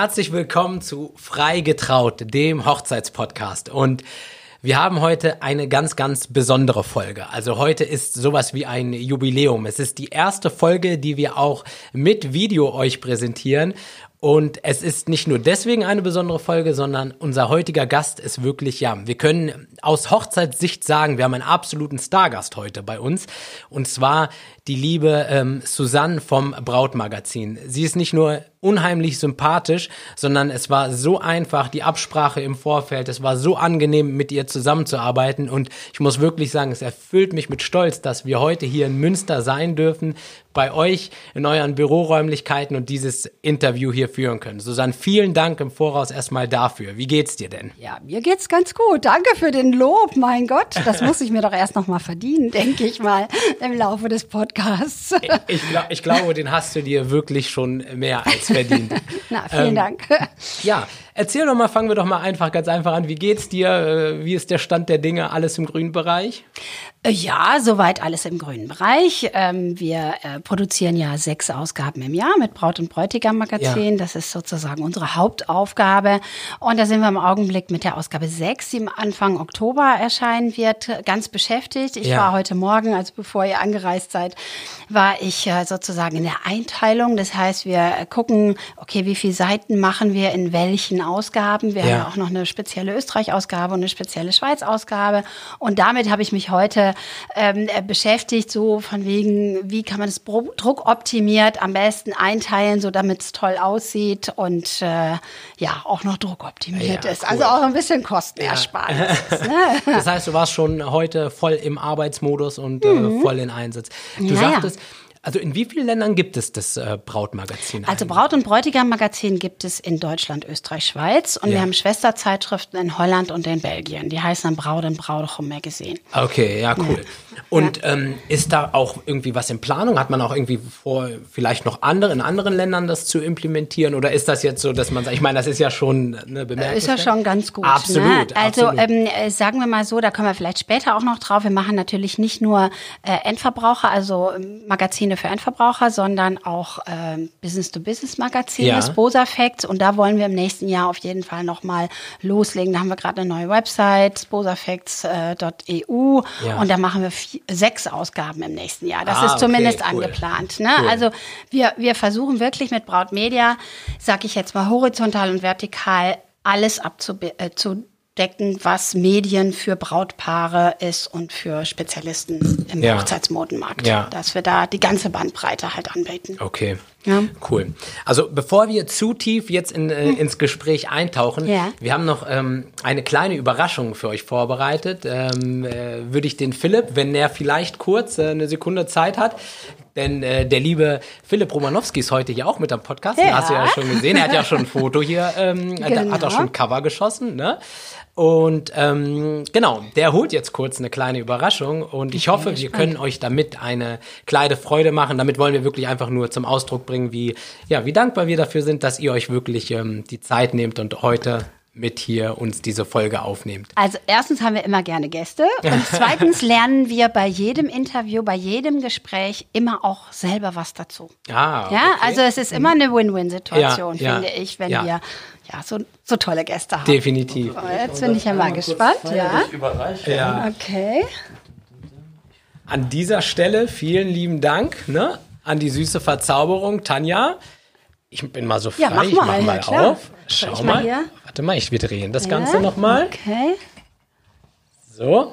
Herzlich willkommen zu Frei getraut, dem Hochzeitspodcast. Und wir haben heute eine ganz, ganz besondere Folge. Also heute ist sowas wie ein Jubiläum. Es ist die erste Folge, die wir auch mit Video euch präsentieren. Und es ist nicht nur deswegen eine besondere Folge, sondern unser heutiger Gast ist wirklich, ja, wir können aus Hochzeitssicht sagen, wir haben einen absoluten Stargast heute bei uns. Und zwar die liebe ähm, Susanne vom Brautmagazin. Sie ist nicht nur unheimlich sympathisch, sondern es war so einfach, die Absprache im Vorfeld, es war so angenehm, mit ihr zusammenzuarbeiten und ich muss wirklich sagen, es erfüllt mich mit Stolz, dass wir heute hier in Münster sein dürfen, bei euch in euren Büroräumlichkeiten und dieses Interview hier führen können. Susanne, vielen Dank im Voraus erstmal dafür. Wie geht's dir denn? Ja, mir geht's ganz gut. Danke für den Lob, mein Gott. Das muss ich mir doch erst noch mal verdienen, denke ich mal, im Laufe des Podcasts. Ich, glaub, ich glaube, den hast du dir wirklich schon mehr als verdient. Na, vielen ähm, Dank. Ja, erzähl doch mal, fangen wir doch mal einfach ganz einfach an. Wie geht's dir? Äh, wie ist der Stand der Dinge? Alles im grünen Bereich? Äh, ja, soweit alles im grünen Bereich. Ähm, wir äh, produzieren ja sechs Ausgaben im Jahr mit Braut und Bräutigam Magazin. Ja. Das ist sozusagen unsere Hauptaufgabe. Und da sind wir im Augenblick mit der Ausgabe sechs, die Anfang Oktober erscheinen wird, ganz beschäftigt. Ich ja. war heute Morgen, also bevor ihr angereist seid, war ich sozusagen in der Einteilung. Das heißt, wir gucken, okay, wie viele Seiten machen wir in welchen Ausgaben. Wir ja. haben ja auch noch eine spezielle Österreich-Ausgabe und eine spezielle Schweiz-Ausgabe. Und damit habe ich mich heute ähm, beschäftigt, so von wegen, wie kann man das druckoptimiert am besten einteilen, so damit es toll aussieht und äh, ja, auch noch druckoptimiert ja, ist. Cool. Also auch ein bisschen Kostenersparnis. Ja. ne? Das heißt, du warst schon heute voll im Arbeitsmodus und äh, mhm. äh, voll in Einsatz. Du sagtest, also in wie vielen Ländern gibt es das äh, Brautmagazin? Also Braut- und Bräutigam-Magazin gibt es in Deutschland, Österreich, Schweiz und ja. wir haben Schwesterzeitschriften in Holland und in Belgien. Die heißen dann Braut und Brautchum Magazin. Okay, ja, cool. Ja. Und ja. Ähm, ist da auch irgendwie was in Planung? Hat man auch irgendwie vor, vielleicht noch andere in anderen Ländern das zu implementieren? Oder ist das jetzt so, dass man sagt, ich meine, das ist ja schon eine Bemerkung. Ist ja schon ganz gut. Absolut. Ne? Also absolut. Ähm, äh, sagen wir mal so, da kommen wir vielleicht später auch noch drauf. Wir machen natürlich nicht nur äh, Endverbraucher, also ähm, Magazine für Endverbraucher, sondern auch äh, Business-to-Business-Magazine, ja. Sposa Facts. Und da wollen wir im nächsten Jahr auf jeden Fall nochmal loslegen. Da haben wir gerade eine neue Website, sposafacts.eu. Ja. Und da machen wir vier, sechs Ausgaben im nächsten Jahr. Das ah, ist zumindest okay, cool. angeplant. Ne? Cool. Also wir, wir versuchen wirklich mit Brautmedia, sag ich jetzt mal horizontal und vertikal, alles abzudecken, äh, was Medien für Brautpaare ist und für Spezialisten im ja. Hochzeitsmodenmarkt. Ja. Dass wir da die ganze Bandbreite halt anbieten. Okay. Ja. Cool. Also bevor wir zu tief jetzt in, äh, ins Gespräch eintauchen, ja. wir haben noch ähm, eine kleine Überraschung für euch vorbereitet. Ähm, äh, Würde ich den Philipp, wenn er vielleicht kurz äh, eine Sekunde Zeit hat, denn äh, der liebe Philipp Romanowski ist heute hier auch mit am Podcast. Ja. Den hast du ja schon gesehen. Er hat ja schon ein Foto hier, ähm, genau. hat auch schon ein Cover geschossen. Ne? Und ähm, genau, der holt jetzt kurz eine kleine Überraschung und ich, hoffe, wir können euch damit eine kleine Freude machen. Damit wollen wir wirklich einfach nur zum Ausdruck bringen, wie ja, wie dankbar wir dafür sind, dass ihr euch wirklich ähm, die Zeit nehmt und heute mit hier uns diese Folge aufnehmt. Also erstens haben wir immer gerne Gäste und zweitens lernen wir bei jedem Interview, bei jedem Gespräch immer auch selber was dazu. Ah, ja, also es ist immer eine Win-Win-Situation, ja, finde ja, ich, wenn ja. wir ja, so, so tolle Gäste haben. Definitiv. Oh, jetzt bin ich ja mal gespannt. Ja. ja. Okay. An dieser Stelle vielen lieben Dank ne, an die süße Verzauberung, Tanja. Ich bin mal so frei, ja, mach mal, ich mach mal ja, auf. Schau mal. mal Warte mal, ich, wir drehen das ja, Ganze nochmal. Okay. So.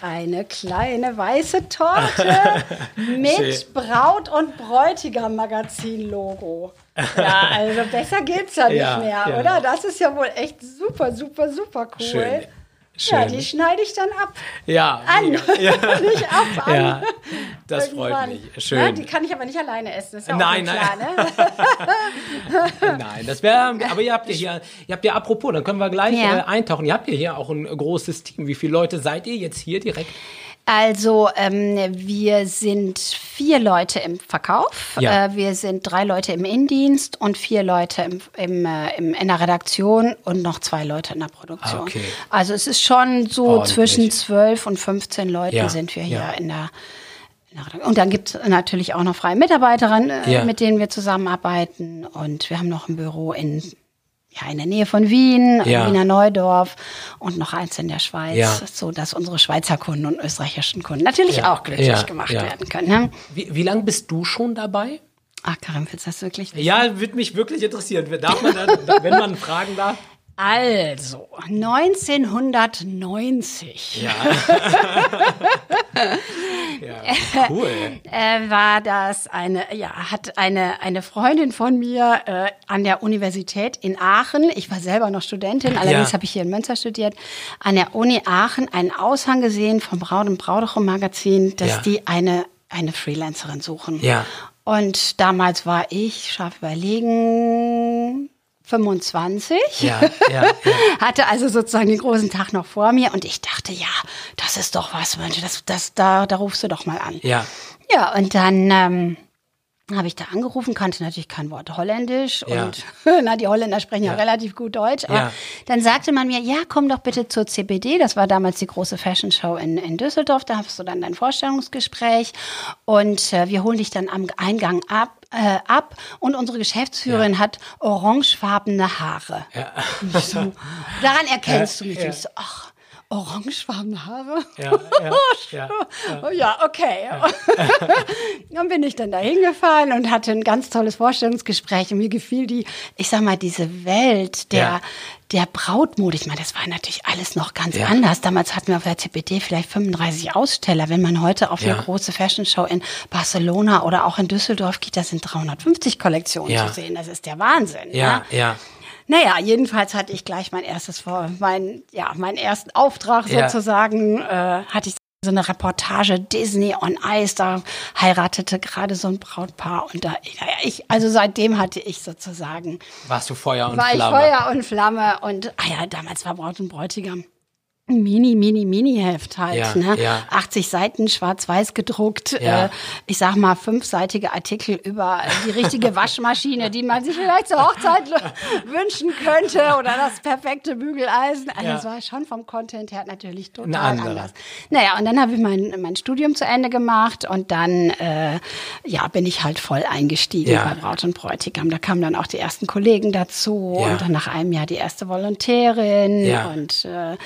Eine kleine weiße Torte mit Braut- und Bräutigam-Magazin-Logo. Ja, also besser geht's ja nicht ja, mehr, ja. oder? Das ist ja wohl echt super, super, super cool. Schön. Schön. Ja, die schneide ich dann ab. Ja. An. Ja. nicht ab, an. Ja, das Irgendwann. freut mich. Schön. Ja, die kann ich aber nicht alleine essen. Das ist ja nein, nein. Klar, ne? nein, das wäre. Aber ihr habt ja hier, ihr habt ja apropos, dann können wir gleich ja. äh, eintauchen. Ihr habt ja hier auch ein großes Team. Wie viele Leute seid ihr jetzt hier direkt? Also ähm, wir sind vier Leute im Verkauf, ja. äh, wir sind drei Leute im Innendienst und vier Leute im, im, äh, im, in der Redaktion und noch zwei Leute in der Produktion. Okay. Also es ist schon so Ordentlich. zwischen zwölf und 15 Leuten ja. sind wir hier ja. in der Und dann gibt es natürlich auch noch freie Mitarbeiterinnen, äh, mit denen wir zusammenarbeiten. Und wir haben noch ein Büro in, ja, in der Nähe von Wien, Ja. Wiener Neudorf und noch eins in der Schweiz, Ja. so dass unsere Schweizer Kunden und österreichischen Kunden natürlich Ja. auch glücklich Ja. gemacht Ja. werden können. Ne? Wie, wie lange bist du schon dabei? Ach, Karin, willst du das wirklich wissen? Ja, würde mich wirklich interessieren. Darf man dann, wenn man fragen darf? Also, 1990 Ja. ja, cool. äh, war das eine, ja, hat eine, eine Freundin von mir äh, an der Universität in Aachen, ich war selber noch Studentin, allerdings Ja. habe ich hier in Münster studiert, an der Uni Aachen einen Aushang gesehen vom Braut und Brauderchum Magazin, dass Ja. die eine, eine Freelancerin suchen. Ja. Und damals war ich, scharf überlegen, 25. Ja, ja, ja. Hatte also sozusagen den großen Tag noch vor mir und ich dachte, ja, das ist doch was, Mensch, das, das, da, da rufst du doch mal an. Ja. Ja, und dann ähm, habe ich da angerufen, kannte natürlich kein Wort Holländisch Ja. und na, die Holländer sprechen ja, Ja. relativ gut Deutsch. Aber Ja. dann sagte man mir, ja, komm doch bitte zur CBD. Das war damals die große Fashion Show in, in Düsseldorf. Da hast du dann dein Vorstellungsgespräch und äh, wir holen dich dann am Eingang ab. Äh, ab und unsere Geschäftsführerin hat orangefarbene Haare. Ja. So, daran erkennst du mich. Ja. Ich so, ach, orangefarbene Haare? Ja, ja, ja, ja, okay. dann bin ich dann da hingefahren und hatte ein ganz tolles Vorstellungsgespräch und mir gefiel die, ich sag mal, diese Welt der, der Brautmode. Ich meine, das war natürlich alles noch ganz anders. Damals hatten wir auf der CPD vielleicht 35 Aussteller. Wenn man heute auf eine große Fashion Show in Barcelona oder auch in Düsseldorf geht, da sind 350 Kollektionen zu sehen. Das ist der Wahnsinn. ja, ne? ja. Naja, jedenfalls hatte ich gleich mein erstes Vor, mein, ja, meinen ersten Auftrag Ja. sozusagen, äh, hatte ich so eine Reportage Disney on Ice, da heiratete gerade so ein Brautpaar und da, naja, ich, also seitdem hatte ich sozusagen, Warst du Feuer und war ich Flamme? Feuer und Flamme und, ah ja, damals war Braut und Bräutigam. Ein Mini, Mini, Mini-Heft halt. Ja, ne? ja. 80 Seiten schwarz-weiß gedruckt. Ja. Äh, ich sag mal, fünfseitige Artikel über die richtige Waschmaschine, die man sich vielleicht zur Hochzeit wünschen könnte oder das perfekte Bügeleisen. Also es war schon vom Content her natürlich total anders. Naja, und dann habe ich mein, mein Studium zu Ende gemacht und dann äh, ja, bin ich halt voll eingestiegen bei Braut und Bräutigam. Da kamen dann auch die ersten Kollegen dazu und dann nach einem Jahr die erste Volontärin und äh,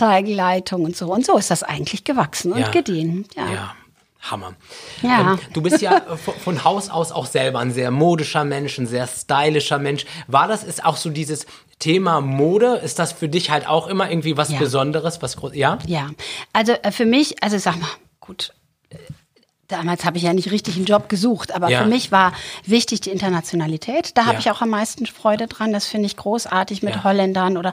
Anzeigenleitung und so. Und so ist das eigentlich gewachsen Ja. und gediehen. Ja. Ja. Hammer. Ja. Ähm, du bist ja äh, von, von Haus aus auch selber ein sehr modischer Mensch, ein sehr stylischer Mensch. War das, ist auch so dieses Thema Mode, ist das für dich halt auch immer irgendwie was Ja. Besonderes, was groß, ja? Ja, also äh, für mich, also sag mal, gut, damals habe ich ja nicht richtig einen Job gesucht, aber Ja. für mich war wichtig die Internationalität. Da habe Ja. ich auch am meisten Freude dran. Das finde ich großartig, mit Ja. Holländern oder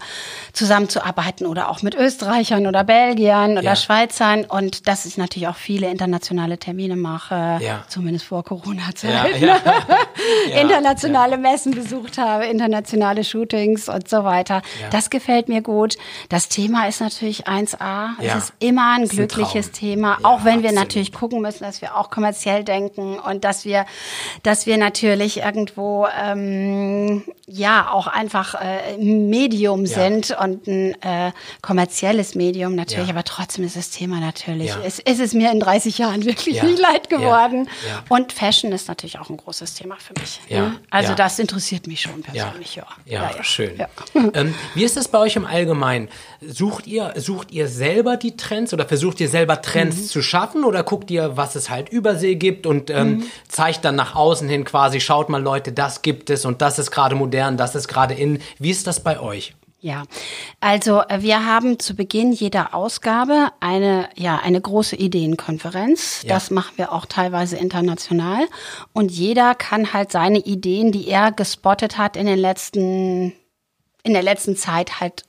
zusammenzuarbeiten oder auch mit Österreichern oder Belgiern oder. Schweizern und dass ich natürlich auch viele internationale Termine mache, Ja. zumindest vor Corona-Zeit. Ja, ja. Ja, internationale Messen besucht habe, internationale Shootings und so weiter. Das gefällt mir gut. Das Thema ist natürlich 1A. Ja. Es ist immer ein ein glückliches Traum. Thema, auch wenn wir natürlich gucken müssen, dass wir auch kommerziell denken und dass wir, dass wir natürlich irgendwo ähm, ja auch einfach äh, ein Medium Ja. sind und ein äh, kommerzielles Medium natürlich, Ja. aber trotzdem ist das Thema natürlich, Ja. es, es ist mir in 30 Jahren wirklich nicht leid geworden. Und Fashion ist natürlich auch ein großes Thema für mich. Ne? Also das interessiert mich schon persönlich, ja. Ja, schön. Ja. Ähm, wie ist es bei euch im Allgemeinen? Sucht ihr, sucht ihr selber die Trends oder versucht ihr selber Trends Mhm. zu schaffen oder guckt ihr, was es halt Übersee gibt und ähm, Mhm. zeigt dann nach außen hin quasi, schaut mal Leute, das gibt es und das ist gerade modern, das ist gerade in. Wie ist das bei euch? Ja, also äh, wir haben zu Beginn jeder Ausgabe eine, ja, eine große Ideenkonferenz. Ja. Das machen wir auch teilweise international. Und jeder kann halt seine Ideen, die er gespottet hat in den letzten, in der letzten Zeit halt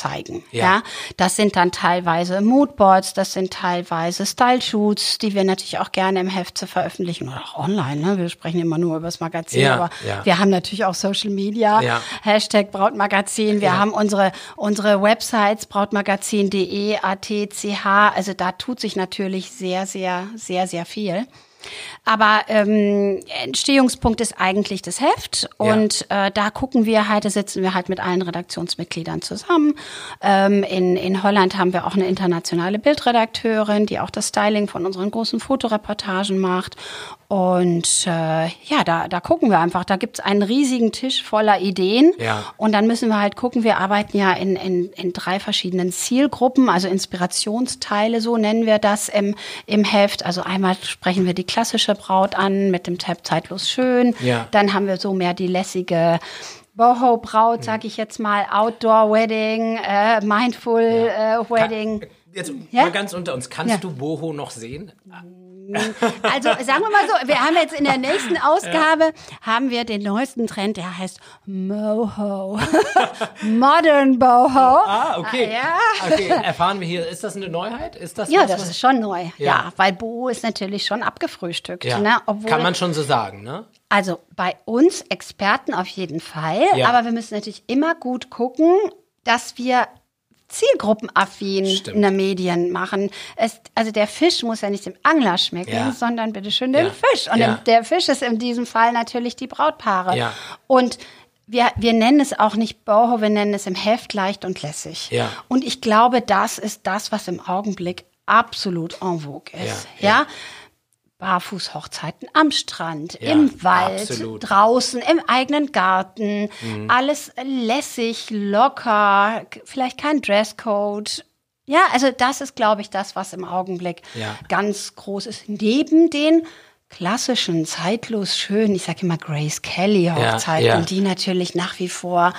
vorzeigen. Ja. Ja. das sind dann teilweise Moodboards, das sind teilweise Style-Shoots, die wir natürlich auch gerne im Heft zu veröffentlichen oder auch online. Ne? Wir sprechen immer nur über das Magazin, Ja, aber ja. wir haben natürlich auch Social Media. Hashtag Brautmagazin. Wir haben unsere, unsere Websites brautmagazin.de, AT, CH. Also da tut sich natürlich sehr, sehr, sehr, sehr viel. Aber ähm, Entstehungspunkt ist eigentlich das Heft und ja. äh, da gucken wir halt, da sitzen wir halt mit allen Redaktionsmitgliedern zusammen. Ähm, in, in Holland haben wir auch eine internationale Bildredakteurin, die auch das Styling von unseren großen Fotoreportagen macht. Und äh, ja, da, da gucken wir einfach. Da gibt's einen riesigen Tisch voller Ideen. Ja. Und dann müssen wir halt gucken, wir arbeiten ja in, in, in drei verschiedenen Zielgruppen, also Inspirationsteile, so nennen wir das im, im Heft. Also einmal sprechen wir die klassische Braut an mit dem Tab Zeitlos Schön. Ja. Dann haben wir so mehr die lässige Boho-Braut, sag ich jetzt mal, Outdoor-Wedding, äh, Mindful ja. äh, Wedding. Jetzt ja? mal ganz unter uns, kannst ja. du Boho noch sehen? Also sagen wir mal so, wir haben jetzt in der nächsten Ausgabe ja. haben wir den neuesten Trend, der heißt Moho. Modern Boho. Ah, okay. Ah, ja. Okay, erfahren wir hier, ist das eine Neuheit? Ist das Ja, das ist schon neu. Ja. ja, weil Boho ist natürlich schon abgefrühstückt. Ja. Ne? Kann man schon so sagen, ne? Also bei uns Experten auf jeden Fall, aber wir müssen natürlich immer gut gucken, dass wir zielgruppenaffin in der Medien machen. Es, also der Fisch muss ja nicht dem Angler schmecken, ja. sondern bitteschön den ja. Fisch. Und ja. der Fisch ist in diesem Fall natürlich die Brautpaare. Ja. Und wir, wir nennen es auch nicht Boho, wir nennen es im Heft leicht und lässig. Ja. Und ich glaube, das ist das, was im Augenblick absolut en vogue ist. Ja. Barfußhochzeiten am Strand, ja, im Wald, absolut. draußen, im eigenen Garten. Mhm. Alles lässig, locker, vielleicht kein Dresscode. Ja, also das ist, glaube ich, das, was im Augenblick ja. ganz groß ist. Neben den klassischen, zeitlos schön, ich sage immer Grace Kelly Hochzeiten, ja, die natürlich nach wie vor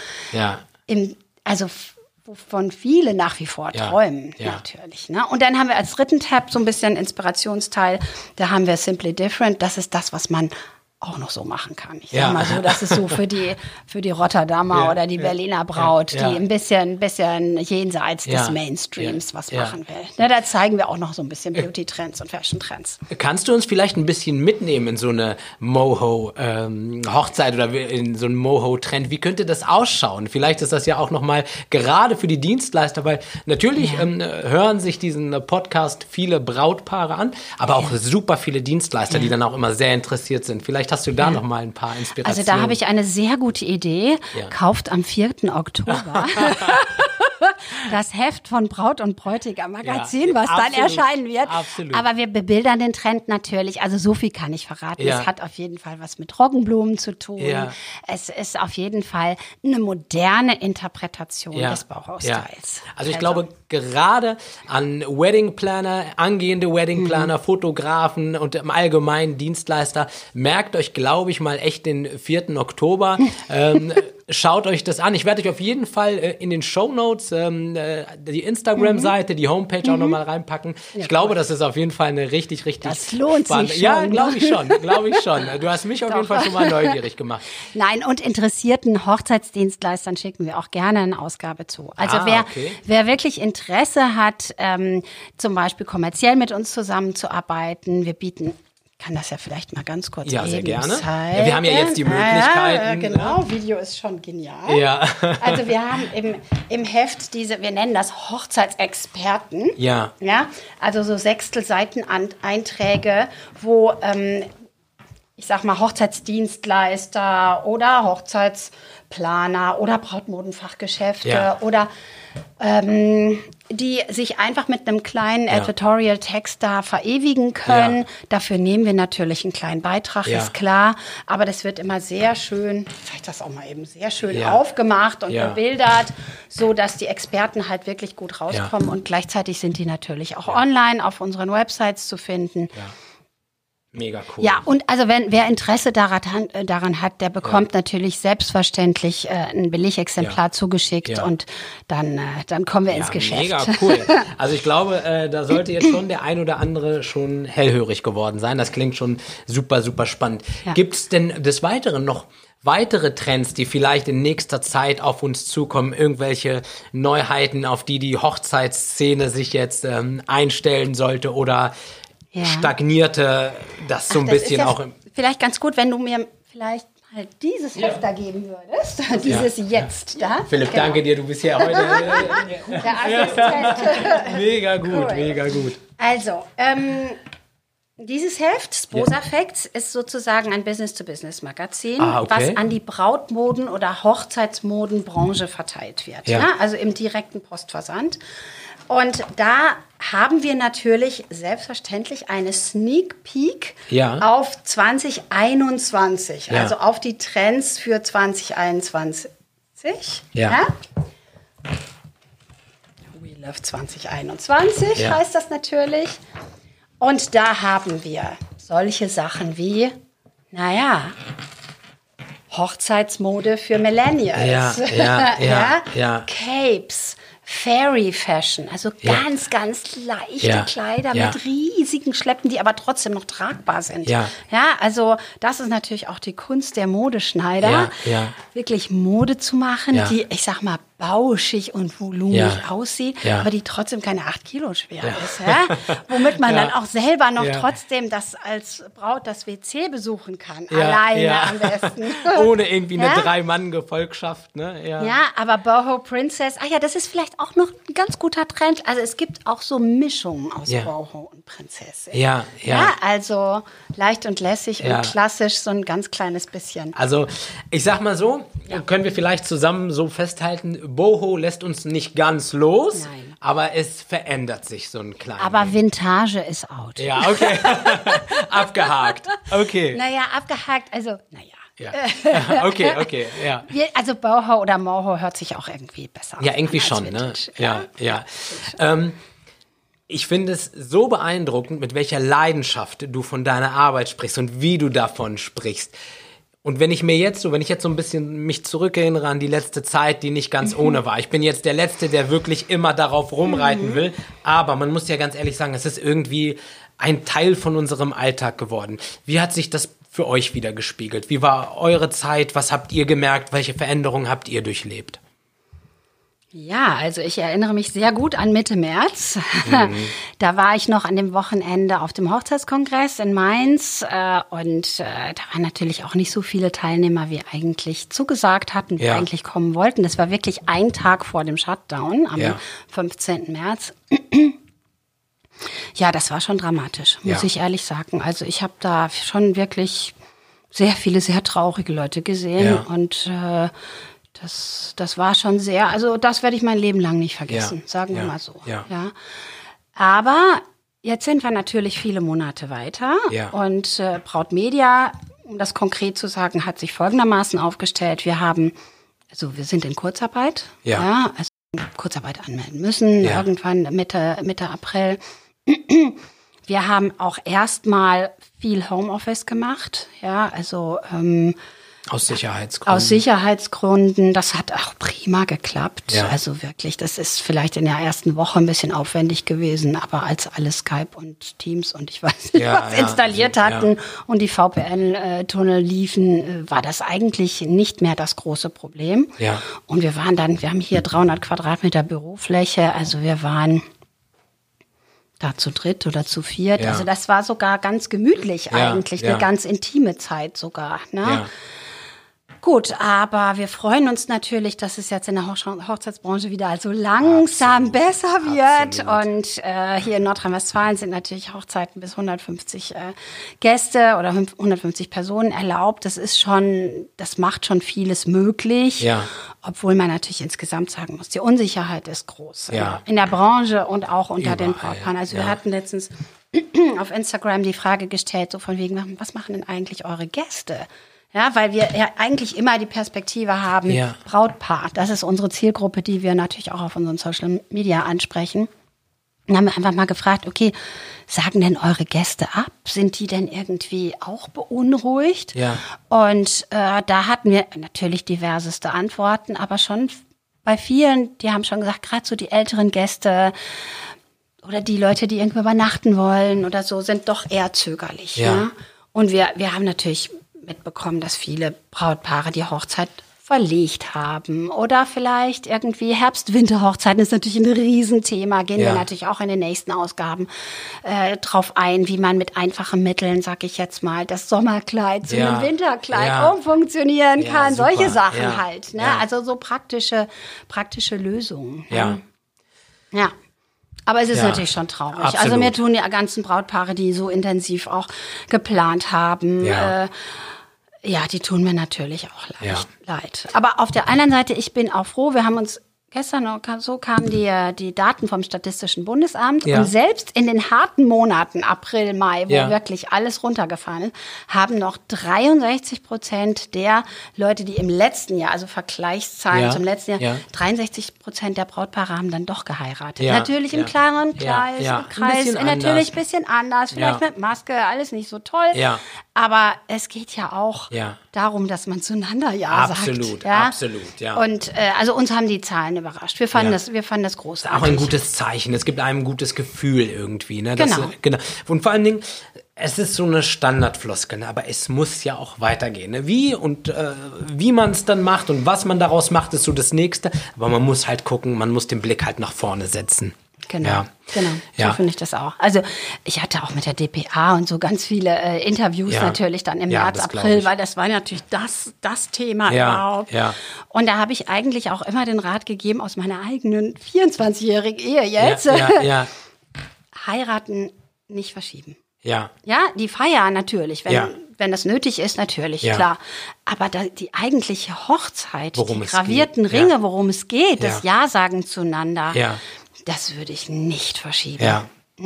im, also wovon viele nach wie vor träumen, ja, ja. natürlich. Ne? Und dann haben wir als dritten Tab so ein bisschen Inspirationsteil, da haben wir Simply Different. Das ist das, was man auch noch so machen kann. Ich ja. sag mal so, das ist so für die, für die Rotterdamer ja, oder die Berliner Braut, ja, die ein bisschen, bisschen jenseits des Mainstreams was machen will. Ne, da zeigen wir auch noch so ein bisschen Beauty-Trends und Fashion-Trends. Kannst du uns vielleicht ein bisschen mitnehmen in so eine Moho-Hochzeit ähm, oder in so einen Moho-Trend? Wie könnte das ausschauen? Vielleicht ist das ja auch nochmal gerade für die Dienstleister, weil natürlich ähm, hören sich diesen Podcast viele Brautpaare an, aber auch super viele Dienstleister, die dann auch immer sehr interessiert sind. Vielleicht hast du da ja. noch mal ein paar Inspirationen. Also da habe ich eine sehr gute Idee. Ja. Kauft am 4. Oktober das Heft von Braut und Bräutigam Magazin, ja, was absolut, dann erscheinen wird. Absolut. Aber wir bebildern den Trend natürlich. Also so viel kann ich verraten. Ja. Es hat auf jeden Fall was mit Roggenblumen zu tun. Ja. Es ist auf jeden Fall eine moderne Interpretation des Bauhaus-Styles. Also ich also. glaube, gerade an Wedding Planner, angehende Wedding Planner, mhm. Fotografen und im Allgemeinen Dienstleister, merkt euch, glaube ich, mal echt den 4. Oktober. ähm, schaut euch das an. Ich werde euch auf jeden Fall äh, in den Show Notes ähm, äh, die Instagram-Seite, mhm. die Homepage mhm. auch nochmal reinpacken. Ja, ich glaube, cool. das ist auf jeden Fall eine richtig, richtig Das lohnt spannende. sich schon. Ja, glaube ich schon, glaube ich schon. Du hast mich auf jeden Fall schon mal neugierig gemacht. Nein, und interessierten Hochzeitsdienstleistern schicken wir auch gerne eine Ausgabe zu. Also ah, wer, okay. wer wirklich Interesse hat, ähm, zum Beispiel kommerziell mit uns zusammenzuarbeiten, wir bieten kann das ja vielleicht mal ganz kurz Ja, sehr gerne. Ja, wir haben ja jetzt die Möglichkeiten. Ja, genau, ne? Video ist schon genial. Ja. also wir haben im, im Heft diese, wir nennen das Hochzeitsexperten. Ja. Ja, also so Sechstelseiten-Einträge, wo ähm, ich sag mal Hochzeitsdienstleister oder Hochzeitsplaner oder Brautmodenfachgeschäfte ja. oder ähm, die sich einfach mit einem kleinen ja. Editorial-Text da verewigen können. Ja. Dafür nehmen wir natürlich einen kleinen Beitrag, ja. ist klar. Aber das wird immer sehr schön, ich das auch mal eben, sehr schön aufgemacht und bebildert, so dass die Experten halt wirklich gut rauskommen. Und gleichzeitig sind die natürlich auch online auf unseren Websites zu finden. Mega cool. Ja, und also wenn wer Interesse daran, äh, daran hat, der bekommt ja. natürlich selbstverständlich äh, ein Billigexemplar ja. zugeschickt ja. und dann, äh, dann kommen wir ins Geschäft. Mega cool. Also ich glaube, äh, da sollte jetzt schon der ein oder andere schon hellhörig geworden sein. Das klingt schon super, super spannend. Gibt es denn des Weiteren noch weitere Trends, die vielleicht in nächster Zeit auf uns zukommen, irgendwelche Neuheiten, auf die die Hochzeitsszene sich jetzt ähm, einstellen sollte oder ja. stagnierte das so Ach, ein das bisschen auch. Im vielleicht ganz gut, wenn du mir vielleicht halt dieses ja. Heft da geben würdest. Dieses ja. Jetzt da. Philipp, genau. danke dir, du bist ja heute der Assistent. mega gut, cool. mega gut. Also, ähm, Dieses Heft, Sposa ja. Facts, ist sozusagen ein Business-to-Business-Magazin, ah, okay. was an die Brautmoden- oder Hochzeitsmodenbranche verteilt wird. Ja. ja. Also im direkten Postversand. Und da haben wir natürlich selbstverständlich eine Sneak Peek ja. auf 2021, ja. also auf die Trends für 2021. Ja. We Love 2021 ja. heißt das natürlich. Und da haben wir solche Sachen wie, naja, Hochzeitsmode für Millennials. Ja, ja, ja, ja. Capes, Fairy Fashion, also ganz, ganz leichte. Kleider mit riesigen Schleppen, die aber trotzdem noch tragbar sind. Ja. ja, also das ist natürlich auch die Kunst der Modeschneider, wirklich Mode zu machen, die, ich sag mal, bauschig und volumig ja. aussieht, ja. aber die trotzdem keine acht Kilo schwer ja. ist. Ja? Womit man dann auch selber noch trotzdem das als Braut das WC besuchen kann. Alleine am besten. Ohne irgendwie eine Drei-Mann-Gefolgschaft. Ne? Ja. ja, aber Boho Princess, ach ja, das ist vielleicht auch noch ein ganz guter Trend. Also es gibt auch so Mischungen aus Boho und Prinzessin. Ja, ja. also leicht und lässig und klassisch, so ein ganz kleines bisschen. Also ich sag mal so, können wir vielleicht zusammen so festhalten, Boho lässt uns nicht ganz los, Nein. aber es verändert sich so ein klein Aber Vintage ist out. Ja, okay. abgehakt. Okay. Naja, abgehakt, also, naja. Ja. okay, okay, ja. Wir, also Boho oder Moho hört sich auch irgendwie besser an. Ja, irgendwie schon, ne? Vintage. ne? Ja, ja. ja. Ähm, ich finde es so beeindruckend, mit welcher Leidenschaft du von deiner Arbeit sprichst und wie du davon sprichst. Und wenn ich mir jetzt so, wenn ich jetzt so ein bisschen mich zurückerinnere an die letzte Zeit, die nicht ganz mhm. ohne war. Ich bin jetzt der Letzte, der wirklich immer darauf rumreiten mhm. will. Aber man muss ja ganz ehrlich sagen, es ist irgendwie ein Teil von unserem Alltag geworden. Wie hat sich das für euch wieder gespiegelt? Wie war eure Zeit? Was habt ihr gemerkt? Welche Veränderungen habt ihr durchlebt? Ja, also ich erinnere mich sehr gut an Mitte März. Mhm. Da war ich noch an dem Wochenende auf dem Hochzeitskongress in Mainz äh, und äh, da waren natürlich auch nicht so viele Teilnehmer, wie eigentlich zugesagt hatten, wie ja. eigentlich kommen wollten. Das war wirklich ein Tag vor dem Shutdown am ja. 15. März. ja, das war schon dramatisch, muss ja. ich ehrlich sagen. Also ich habe da schon wirklich sehr viele sehr traurige Leute gesehen und äh, das, das war schon sehr, also das werde ich mein Leben lang nicht vergessen, ja, sagen wir ja, mal so. Ja. ja. Aber jetzt sind wir natürlich viele Monate weiter ja. und äh, Braut Media, um das konkret zu sagen, hat sich folgendermaßen aufgestellt. Wir haben, also wir sind in Kurzarbeit, ja, ja also Kurzarbeit anmelden müssen, ja. irgendwann Mitte, Mitte April. Wir haben auch erstmal viel Homeoffice gemacht, ja, also ähm, aus Sicherheitsgründen. Aus Sicherheitsgründen. Das hat auch prima geklappt. Ja. Also wirklich, das ist vielleicht in der ersten Woche ein bisschen aufwendig gewesen, aber als alle Skype und Teams und ich weiß nicht, ja, was ja, installiert hatten und die VPN-Tunnel liefen, äh, war das eigentlich nicht mehr das große Problem. Ja. Und wir waren dann, wir haben hier 300 Quadratmeter Bürofläche, also wir waren da zu dritt oder zu viert. Also das war sogar ganz gemütlich eigentlich, eine ganz intime Zeit sogar. Ne? Gut, aber wir freuen uns natürlich, dass es jetzt in der Hoch Hochzeitsbranche wieder also langsam Absolut. besser wird. Absolut. Und äh, hier in Nordrhein-Westfalen sind natürlich Hochzeiten bis 150 äh, Gäste oder 150 Personen erlaubt. Das ist schon, das macht schon vieles möglich. Ja. Obwohl man natürlich insgesamt sagen muss, die Unsicherheit ist groß. Ja. In der Branche und auch unter Überall. den Brautpaaren. Also ja. wir hatten letztens auf Instagram die Frage gestellt, so von wegen, was machen denn eigentlich eure Gäste? Ja, weil wir ja eigentlich immer die Perspektive haben, ja. Brautpaar. Das ist unsere Zielgruppe, die wir natürlich auch auf unseren Social Media ansprechen. Dann haben wir einfach mal gefragt, okay, sagen denn eure Gäste ab? Sind die denn irgendwie auch beunruhigt? Ja. Und äh, da hatten wir natürlich diverseste Antworten, aber schon bei vielen, die haben schon gesagt, gerade so die älteren Gäste oder die Leute, die irgendwo übernachten wollen oder so, sind doch eher zögerlich. Ja. Ne? Und wir, wir haben natürlich mitbekommen, dass viele Brautpaare die Hochzeit verlegt haben oder vielleicht irgendwie Herbst-Winter-Hochzeiten ist natürlich ein Riesenthema. Gehen ja. wir natürlich auch in den nächsten Ausgaben äh, drauf ein, wie man mit einfachen Mitteln, sag ich jetzt mal, das Sommerkleid zu ja. einem Winterkleid ja. umfunktionieren kann. Super. Solche Sachen halt. Ne? Also so praktische, praktische Lösungen. Ja. Ja. Aber es ist Ja. natürlich schon traurig. Also Absolut. mir tun die ganzen Brautpaare, die so intensiv auch geplant haben, Ja. äh, ja, die tun mir natürlich auch leid. Ja. leid. Aber auf der anderen Seite, ich bin auch froh, wir haben uns gestern noch- so kamen die, äh, die Daten vom Statistischen Bundesamt Ja. und selbst in den harten Monaten April, Mai, wo Ja. wirklich alles runtergefallen ist, haben noch 63 Prozent der Leute, die im letzten Jahr, also Vergleichszahlen Ja. zum letzten Jahr, Ja. 63 Prozent der Brautpaare haben dann doch geheiratet. Ja. Natürlich im Ja. kleineren Ja. Kreis. Ein Kreis bisschen natürlich ein bisschen anders, vielleicht mit Maske, alles nicht so toll. Ja. Aber es geht ja auch Ja. Darum, dass man zueinander Ja Absolut, sagt. Ja? absolut, ja. Und äh, also uns haben die Zahlen überrascht. Wir fanden Ja. das, wir fanden das großartig. auch ein gutes Zeichen. Es gibt einem ein gutes Gefühl irgendwie. Ne? Genau. genau. Und vor allen Dingen, es ist so eine Standardfloskel, ne? aber es muss ja auch weitergehen. Ne? Wie und äh, wie man es dann macht und was man daraus macht, ist so das Nächste. Aber man muss halt gucken, man muss den Blick halt nach vorne setzen. Genau, Ja. genau. Ja. So finde ich das auch. Also ich hatte auch mit der DPA und so ganz viele äh, Interviews Ja. natürlich dann im Ja, März, April, weil das war natürlich das, das Thema Ja, überhaupt. ja. Und da habe ich eigentlich auch immer den Rat gegeben aus meiner eigenen 24-jährigen Ehe jetzt. Ja, ja, ja, Heiraten nicht verschieben. ja. Ja, die Feier natürlich, wenn, Ja. wenn das nötig ist, natürlich, Ja. klar. Aber da, die eigentliche Hochzeit, Worum die gravierten geht, Ringe, ja. worum es geht, das Ja. Ja-Sagen zueinander, Ja. Das würde ich nicht verschieben. Ja.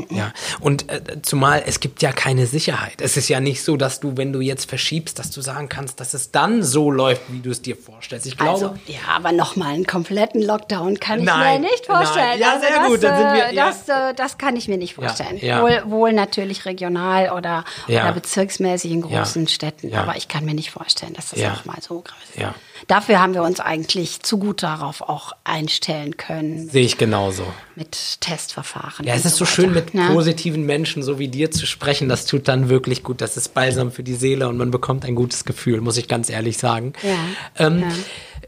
Ja, und äh, zumal es gibt ja keine Sicherheit. Es ist ja nicht so, dass du, wenn du jetzt verschiebst, dass du sagen kannst, dass es dann so läuft, wie du es dir vorstellst. Ich glaube, Also, ja, aber nochmal einen kompletten Lockdown kann ich Nein, mir nicht vorstellen. nein. Ja, also sehr das, gut, dann sind wir- äh, ja. das, äh, das kann ich mir nicht vorstellen. ja. Wohl, wohl natürlich regional oder, Ja. oder bezirksmäßig in großen Ja. Städten, Ja. aber ich kann mir nicht vorstellen, dass das Ja. nochmal so groß ist. Ja. Dafür haben wir uns eigentlich zu gut darauf auch einstellen können sehe ich genauso. Mit Testverfahren. Ja, es ist so weiter, schön, mit ne? positiven Menschen so wie dir zu sprechen. Das tut dann wirklich gut. Das ist balsam für die Seele und man bekommt ein gutes Gefühl, muss ich ganz ehrlich sagen. Ja, Ähm, ja.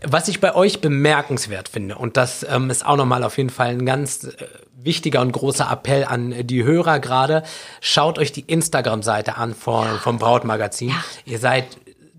Was ich bei euch bemerkenswert finde, und das ähm, ist auch nochmal auf jeden Fall ein ganz äh, wichtiger und großer Appell an die Hörer gerade, schaut euch die Instagram-Seite an von, vom Brautmagazin. Ja. Ihr seid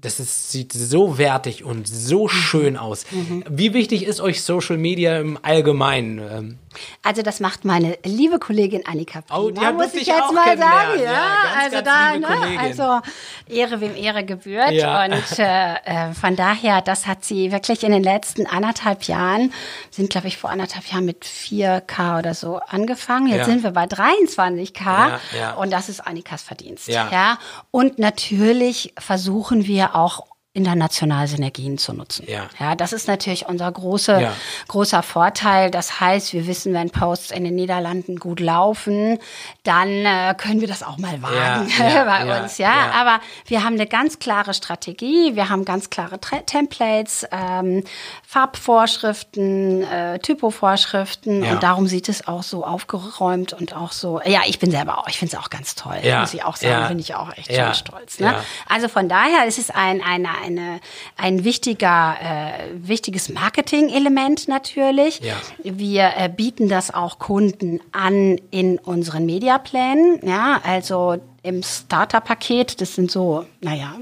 das ist, sieht so wertig und so Mhm. schön aus. Wie wichtig ist euch Social Media im Allgemeinen? Also das macht meine liebe Kollegin Annika Prima, Oh, die hat muss ich jetzt mal sagen. Ja, Ja, ganz, also ganz da, ne, also Ehre wem Ehre gebührt. Ja. Und äh, äh, von daher, das hat sie wirklich in den letzten anderthalb Jahren, sind glaube ich vor anderthalb Jahren mit 4K oder so angefangen. Jetzt Ja. sind wir bei 23K Ja, ja. und das ist Annikas Verdienst. Ja. ja. Und natürlich versuchen wir auch international Synergien zu nutzen. Ja. ja das ist natürlich unser große, Ja. großer Vorteil. Das heißt, wir wissen, wenn Posts in den Niederlanden gut laufen, dann äh, können wir das auch mal wagen Ja, bei uns. Ja? aber wir haben eine ganz klare Strategie. Wir haben ganz klare Tra Templates, ähm, Farbvorschriften, äh, Typovorschriften und darum sieht es auch so aufgeräumt und auch so. Ja, ich bin selber auch. Ich finde es auch ganz toll. Ja, Muss ich auch sagen. Bin ich auch echt schon stolz. Ne? Also von daher ist es ein, eine, eine, ein wichtiger, äh, wichtiges Marketing-Element natürlich. Ja. Wir äh, bieten das auch Kunden an in unseren Mediaplänen. Ja, also im Starter-Paket, das sind so, naja,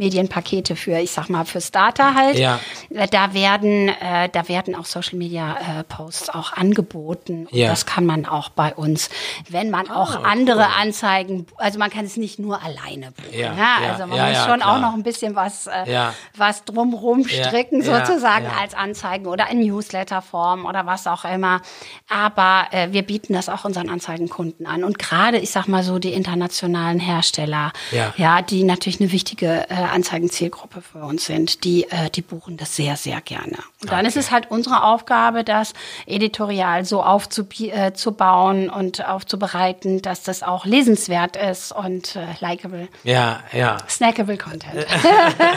Medienpakete für, ich sag mal, für Starter halt. Ja. Äh, Da werden, äh, da werden auch Social Media äh, Posts auch angeboten. Und Ja. Das kann man auch bei uns, wenn man auch Ah, andere cool. Anzeigen, also man kann es nicht nur alleine buchen. Ja, Ja, ja, also man ja, muss schon klar. auch noch ein bisschen was, äh, was drumrum stricken sozusagen als Anzeigen oder in Newsletterform oder was auch immer. Aber äh, wir bieten das auch unseren Anzeigenkunden an. Und gerade, ich sag mal so, die internationalen Hersteller, Ja. ja, die natürlich eine wichtige äh, Anzeigenzielgruppe für uns sind, die, äh, die buchen das sehr, sehr gerne. Und dann ist es halt unsere Aufgabe, das editorial so aufzubauen und aufzubereiten, dass das auch lesenswert ist und äh, likable, ja, ja. snackable Content.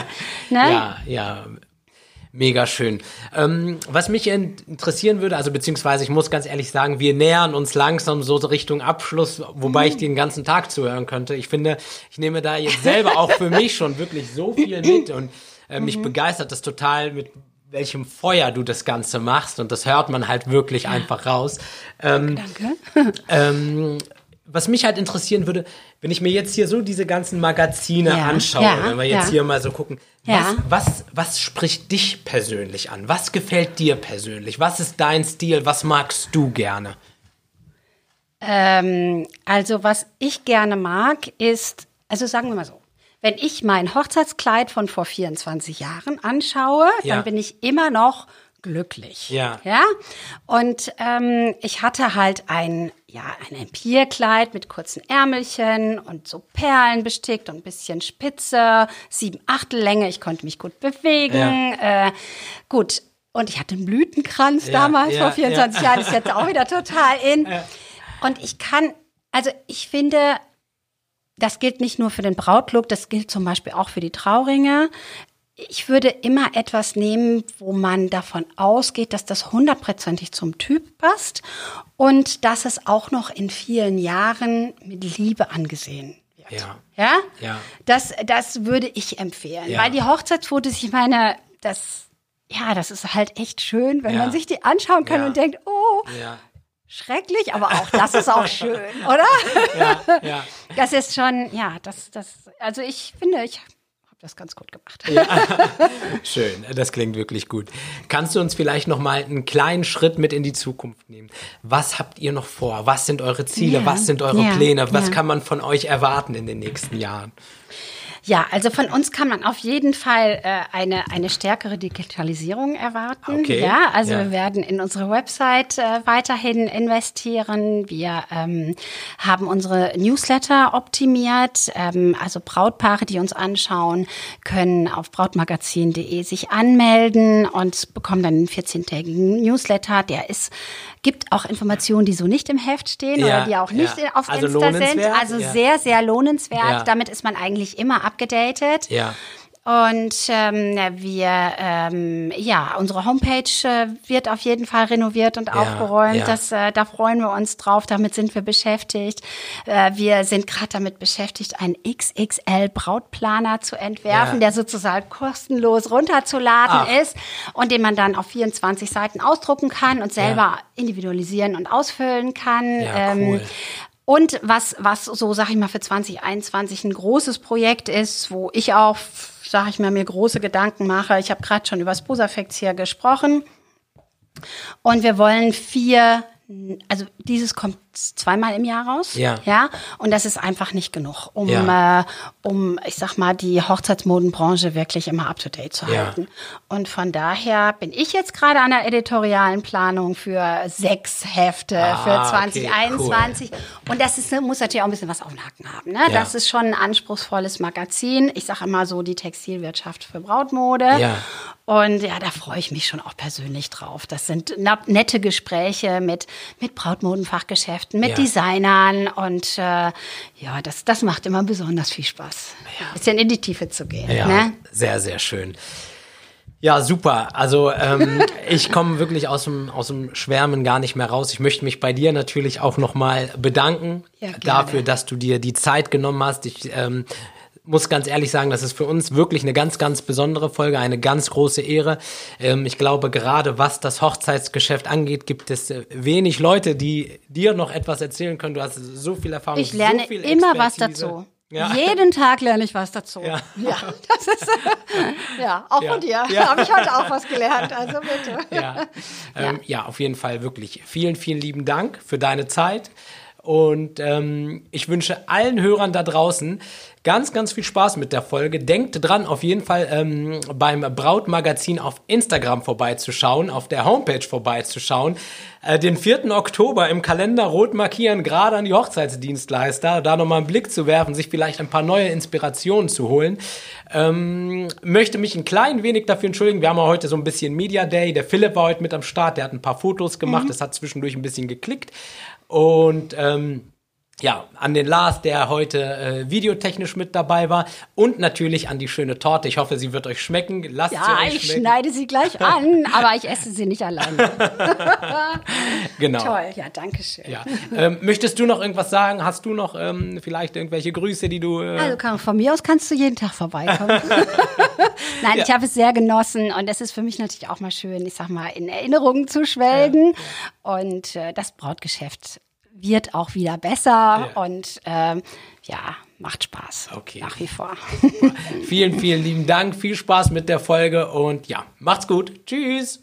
ne? Ja, ja. Mega schön. Ähm, was mich in- interessieren würde, also beziehungsweise ich muss ganz ehrlich sagen, wir nähern uns langsam so Richtung Abschluss, wobei ich den ganzen Tag zuhören könnte. Ich finde, ich nehme da jetzt selber auch für mich schon wirklich so viel mit und äh, mich begeistert das total mit welchem Feuer du das Ganze machst und das hört man halt wirklich einfach raus. Ähm, Danke. ähm, was mich halt interessieren würde, wenn ich mir jetzt hier so diese ganzen Magazine Ja, anschaue, ja, wenn wir jetzt ja. hier mal so gucken, was, was, was spricht dich persönlich an? Was gefällt dir persönlich? Was ist dein Stil? Was magst du gerne? Ähm, also was ich gerne mag, ist, also sagen wir mal so, wenn ich mein Hochzeitskleid von vor 24 Jahren anschaue, dann bin ich immer noch glücklich. Ja. Ja. Und ähm, ich hatte halt ein, ja, ein Empirkleid mit kurzen Ärmelchen und so Perlen bestickt und ein bisschen Spitze, sieben Achtel Länge. Ich konnte mich gut bewegen. Äh, gut. Und ich hatte einen Blütenkranz Ja, damals ja, vor 24 ja. Jahren. Ist jetzt auch wieder total in. Und ich kann, also ich finde, das gilt nicht nur für den Brautlook, das gilt zum Beispiel auch für die Trauringe. Ich würde immer etwas nehmen, wo man davon ausgeht, dass das hundertprozentig zum Typ passt und dass es auch noch in vielen Jahren mit Liebe angesehen wird. Ja. Ja? Ja. Das, das würde ich empfehlen. Ja. Weil die Hochzeitsfotos, ich meine, das, ja, das ist halt echt schön, wenn Ja. man sich die anschauen kann und denkt, oh, schrecklich, aber auch das ist auch schön, oder? Ja. Ja. Das ist schon, ja, das, das, also ich finde, ich das ganz gut gemacht. Schön, das klingt wirklich gut. Kannst du uns vielleicht noch mal einen kleinen Schritt mit in die Zukunft nehmen? Was habt ihr noch vor? Was sind eure Ziele? Ja, Was sind eure ja, Pläne? Was ja. kann man von euch erwarten in den nächsten Jahren? Ja, also von uns kann man auf jeden Fall äh, eine, eine stärkere Digitalisierung erwarten. Okay, Ja, also ja. wir werden in unsere Website äh, weiterhin investieren. Wir ähm, haben unsere Newsletter optimiert. Ähm, also Brautpaare, die uns anschauen, können auf brautmagazin.de sich anmelden und bekommen dann einen 14-tägigen Newsletter. Der ist gibt auch Informationen, die so nicht im Heft stehen Ja, oder die auch nicht ja. auf Also Insta sind. Also ja. sehr, sehr lohnenswert. Damit ist man eigentlich immer abgedatet. Ja. Und ähm, wir, ähm, ja, unsere Homepage äh, wird auf jeden Fall renoviert und aufgeräumt. ja. Das, äh, da freuen wir uns drauf. Damit sind wir beschäftigt. Äh, wir sind gerade damit beschäftigt, einen XXL Brautplaner zu entwerfen, Ja. der sozusagen kostenlos runterzuladen Ach. ist und den man dann auf 24 Seiten ausdrucken kann und selber individualisieren und ausfüllen kann. Ja, cool. Und was, was so, sag ich mal, für 2021 ein großes Projekt ist, wo ich auch, sag ich mal, mir große Gedanken mache. Ich habe gerade schon über Posafex hier gesprochen. Und wir wollen vier, also dieses kommt zweimal im Jahr raus. Ja. Ja. Und das ist einfach nicht genug, um, Ja. äh, um, ich sag mal, die Hochzeitsmodenbranche wirklich immer up to date zu Ja. halten. Und von daher bin ich jetzt gerade an der editorialen Planung für sechs Hefte Ah, für okay, 2021. Und das ist, muss natürlich auch ein bisschen was auf den Haken haben. Ne? Ja. Das ist schon ein anspruchsvolles Magazin. Ich sage immer so die Textilwirtschaft für Brautmode. Ja. Und ja, da freue ich mich schon auch persönlich drauf. Das sind nette Gespräche mit, mit Brautmodenfachgeschäften, mit Ja. Designern. Und äh, ja, das, das macht immer besonders viel Spaß. Ein bisschen in die Tiefe zu gehen. Ja, Ne? sehr, sehr schön. Ja, super. Also ähm, ich komme wirklich aus dem, aus dem Schwärmen gar nicht mehr raus. Ich möchte mich bei dir natürlich auch nochmal bedanken Ja, dafür, dass du dir die Zeit genommen hast. Ich ähm, muss ganz ehrlich sagen, das ist für uns wirklich eine ganz, ganz besondere Folge, eine ganz große Ehre. Ähm, ich glaube, gerade was das Hochzeitsgeschäft angeht, gibt es äh, wenig Leute, die dir noch etwas erzählen können. Du hast so viel Erfahrung. Ich lerne so viel immer was dazu. Ja. Jeden Tag lerne ich was dazu. Ja. Ja, das ist ja auch Ja. von dir. Ja. Habe ich heute auch was gelernt. Also bitte. Ja. Ähm, ja, auf jeden Fall wirklich. Vielen, vielen lieben Dank für deine Zeit. Und ähm, ich wünsche allen Hörern da draußen ganz, ganz viel Spaß mit der Folge. Denkt dran, auf jeden Fall ähm, beim Brautmagazin auf Instagram vorbeizuschauen, auf der Homepage vorbeizuschauen. Äh, den 4. Oktober im Kalender rot markieren, gerade an die Hochzeitsdienstleister, da nochmal einen Blick zu werfen, sich vielleicht ein paar neue Inspirationen zu holen. Ähm, möchte mich ein klein wenig dafür entschuldigen. Wir haben ja heute so ein bisschen Media Day. Der Philipp war heute mit am Start, der hat ein paar Fotos gemacht, das hat zwischendurch ein bisschen geklickt. Und ähm, ja, an den Lars, der heute äh, videotechnisch mit dabei war. Und natürlich an die schöne Torte. Ich hoffe, sie wird euch schmecken. Lasst Ja, sie euch ich schmecken. schneide sie gleich an, aber ich esse sie nicht alleine. Genau. Toll, ja, danke schön. Ja. Ähm, möchtest du noch irgendwas sagen? Hast du noch ähm, vielleicht irgendwelche Grüße, die du. Äh, Also kann, von mir aus kannst du jeden Tag vorbeikommen. Nein, ich habe es sehr genossen und es ist für mich natürlich auch mal schön, ich sag mal, in Erinnerungen zu schwelgen. Und äh, das Brautgeschäft wird auch wieder besser ja. und ähm, ja, macht Spaß. Okay. Nach wie vor. vielen, vielen lieben Dank. Viel Spaß mit der Folge und ja, macht's gut. Tschüss.